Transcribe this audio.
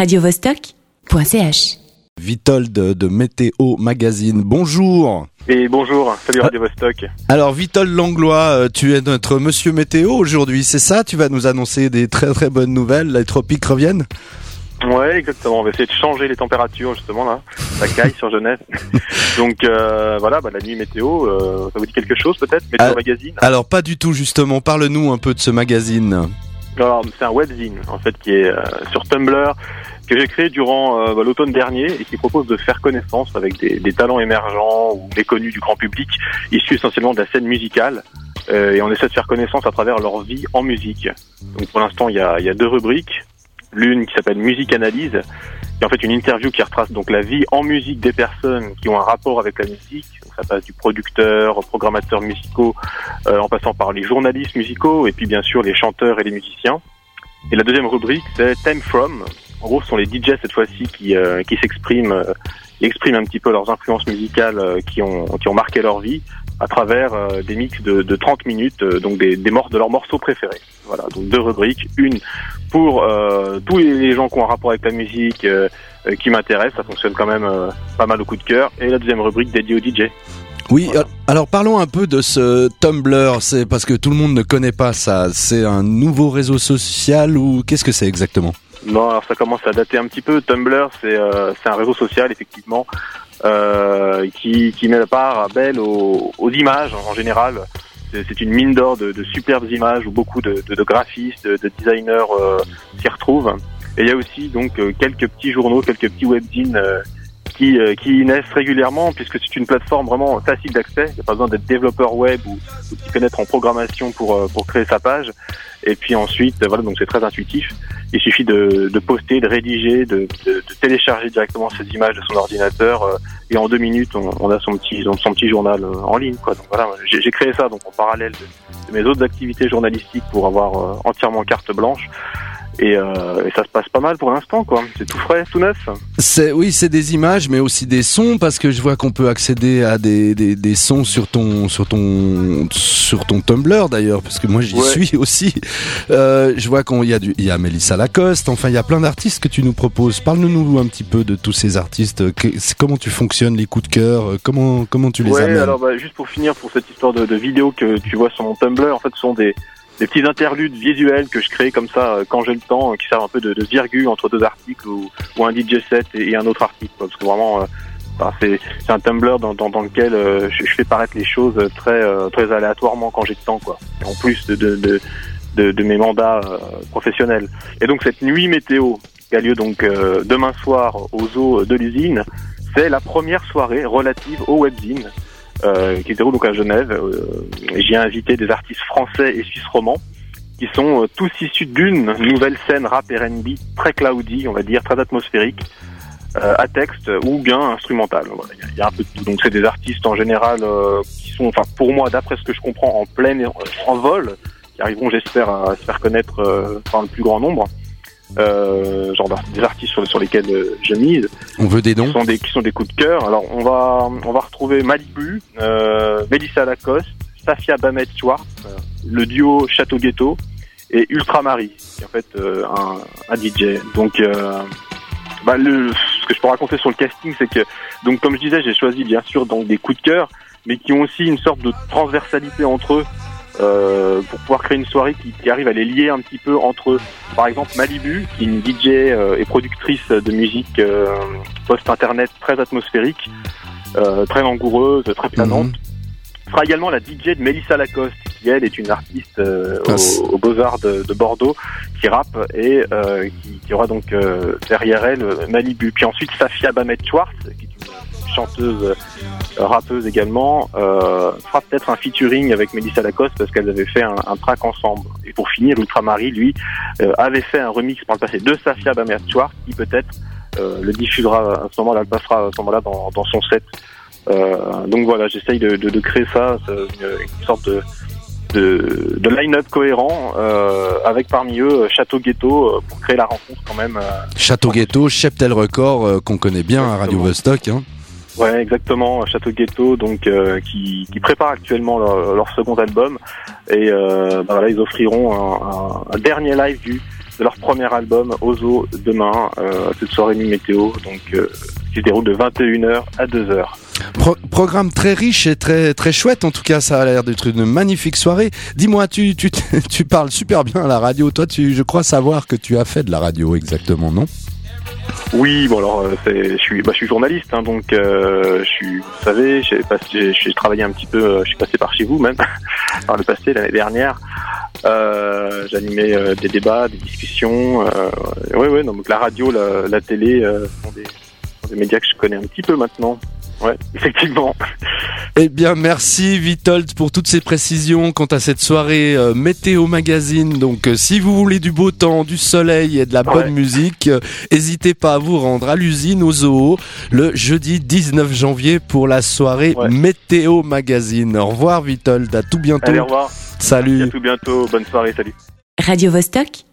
radiovostok.ch. Vitold de Météo Magazine. Bonjour. Et bonjour, salut Radio Vostok. Alors Vitold Langlois, euh, tu es notre monsieur météo aujourd'hui, c'est ça? Tu vas nous annoncer des très très bonnes nouvelles, les tropiques reviennent? Ouais, exactement. On va essayer de changer les températures justement là, la caille sur Genève. Donc euh, voilà, bah, la nuit météo, euh, ça vous dit quelque chose peut-être? Météo Ah, Magazine? Alors pas du tout justement, parle-nous un peu de ce magazine. C'est un webzine en fait qui est euh, sur Tumblr que j'ai créé durant euh, bah, l'automne dernier et qui propose de faire connaissance avec des, des talents émergents ou méconnus du grand public, issus essentiellement de la scène musicale. Euh, et on essaie de faire connaissance à travers leur vie en musique. Donc pour l'instant, il y a, y a deux rubriques. L'une qui s'appelle Musique Analyse, qui est en fait une interview qui retrace donc la vie en musique des personnes qui ont un rapport avec la musique. Donc ça passe du producteur, aux programmateurs musicaux, euh, en passant par les journalistes musicaux et puis bien sûr les chanteurs et les musiciens. Et la deuxième rubrique, c'est Time From. En gros, ce sont les DJ cette fois-ci qui, euh, qui s'expriment, euh, expriment un petit peu leurs influences musicales euh, qui, ont, qui ont marqué leur vie à travers euh, des mix de, de 30 minutes, euh, donc des, des morts de leurs morceaux préférés. Voilà, donc deux rubriques. Une pour euh, tous les gens qui ont un rapport avec la musique, euh, euh, qui m'intéressent, ça fonctionne quand même euh, pas mal au coup de cœur. Et la deuxième rubrique dédiée aux DJ. Oui, Voilà. alors parlons un peu de ce Tumblr, c'est parce que tout le monde ne connaît pas ça. C'est un nouveau réseau social ou qu'est-ce que c'est exactement? Non, alors ça commence à dater un petit peu. Tumblr, c'est euh, un réseau social effectivement euh, qui, qui met la part belle aux, aux images en général. C'est une mine d'or de, de superbes images où beaucoup de, de, de graphistes, de, de designers euh, s'y retrouvent. Et il y a aussi donc euh, quelques petits journaux, quelques petits webzines euh, qui, euh, qui naissent régulièrement puisque c'est une plateforme vraiment facile d'accès. Il n'y a pas besoin d'être développeur web ou, ou de s'y connaître en programmation pour, euh, pour créer sa page. Et puis ensuite, voilà, donc c'est très intuitif. Il suffit de, de poster, de rédiger, de, de, télécharger directement ces images de son ordinateur euh, et en deux minutes, on, on a son petit, son petit journal euh, en ligne. Quoi. Donc voilà, j'ai créé ça donc en parallèle de, de mes autres activités journalistiques pour avoir euh, entièrement carte blanche. Et, euh, et ça se passe pas mal pour l'instant, quoi. C'est tout frais, tout neuf. C'est oui, c'est des images, mais aussi des sons, parce que je vois qu'on peut accéder à des, des, des sons sur ton sur ton sur ton Tumblr d'ailleurs, parce que moi j'y Ouais. suis aussi. Euh, je vois qu'on y a du il y a Mélissa Lacoste, enfin il y a plein d'artistes que tu nous proposes. Parle-nous un petit peu de tous ces artistes. Que- comment tu fonctionnes les coups de cœur euh, Comment comment tu les ouais, amènes? alors bah, juste pour finir pour cette histoire de, de vidéo que tu vois sur mon Tumblr, en fait, ce sont des, des petits interludes visuels que je crée comme ça euh, quand j'ai le temps, euh, qui servent un peu de, de virgule entre deux articles ou, un DJ set et, un autre article, quoi, parce que vraiment, euh, c'est un Tumblr dans, lequel je, fais paraître les choses très très aléatoirement quand j'ai le temps, quoi. En plus de mes mandats professionnels. Et donc cette nuit météo qui a lieu donc demain soir au zoo de l'usine, c'est la première soirée relative au webzine euh, qui se déroule donc à Genève. Euh, J'y ai invité des artistes français et suisses romans qui sont euh, tous issus d'une nouvelle scène rap R&B très cloudy, on va dire, très atmosphérique, euh, à texte ou bien instrumental. Voilà, Il y, y a un peu de tout. Donc c'est des artistes en général euh, qui sont, enfin pour moi, d'après ce que je comprends, en plein en vol, qui arriveront, j'espère, à se faire connaître par le plus grand nombre. Euh, genre des artistes sur, sur lesquels euh, je mise On veut des qui dons sont des qui sont des coups de cœur. Alors on va on va retrouver Malibu, euh, Melissa Lacoste, Safia Bamet Schwartz, euh, le duo Château Ghetto et Ultramari, qui est en fait euh, un, un DJ. Donc euh, bah, le, ce que je peux raconter sur le casting, c'est que donc comme je disais, j'ai choisi bien sûr donc des coups de cœur, mais qui ont aussi une sorte de transversalité entre eux. Euh, pour pouvoir créer une soirée qui, qui arrive à les lier un petit peu entre eux. Par exemple, Malibu, qui est une DJ euh, et productrice de musique euh, post-internet très atmosphérique, très langoureuse, très planante. Mhm. sera également la DJ de Mélissa Lacoste, qui elle est une artiste Ah, c'est- au, au Beaux-Arts de, de Bordeaux, qui rappe et qui, qui aura donc derrière elle Malibu. Puis ensuite Safia Bamet Schwartz, qui est une chanteuse, euh, rappeuse également, euh, fera peut-être un featuring avec Mélissa Lacoste parce qu'elles avaient fait un, un track ensemble. Et pour finir, Ultramari, lui, euh, avait fait un remix par le passé de Safia Schwartz, qui peut-être euh, le diffusera à ce moment-là, le passera à ce moment-là dans, dans son set. Donc voilà, j'essaye de, de, de créer ça, une, sorte de, de, de line-up cohérent euh, avec parmi eux Château Ghetto euh, pour créer la rencontre quand même. euh. Château Ghetto, Cheptel Record, qu'on connaît bien à Radio Vostok. Hein. Ouais, exactement, Château Ghetto, donc euh, qui, qui prépare actuellement leur, second album. Et euh, bah, voilà, ils offriront un, dernier live du de leur premier album Ozo demain, cette soirée nuit météo, donc qui se déroule de 21h à 2h. programme très riche et très très chouette. En tout cas ça a l'air d'être une magnifique soirée. Dis-moi tu, tu tu parles super bien à la radio. Toi tu je crois savoir que tu as fait de la radio exactement non? Oui, bon alors euh, je suis, bah, je suis journaliste, hein, donc euh, je suis, vous savez, j'ai j'ai travaillé un petit peu, euh, je suis passé par chez vous même, par le passé l'année dernière. Euh, J'animais euh, des débats, des discussions. Euh, oui, oui, donc la radio, la, la télé sont des, sont, des, médias que je connais un petit peu maintenant. Ouais, effectivement. Eh bien, merci Vitold pour toutes ces précisions quant à cette soirée euh, météo magazine. Donc, euh, si vous voulez du beau temps, du soleil et de la bonne musique, n'hésitez pas à vous rendre à l'usine au zoo le jeudi 19 janvier pour la soirée météo magazine. Au revoir Vitold, à tout bientôt. Allez, au revoir. Salut. À tout bientôt. Bonne soirée. Salut. Radio -Vostok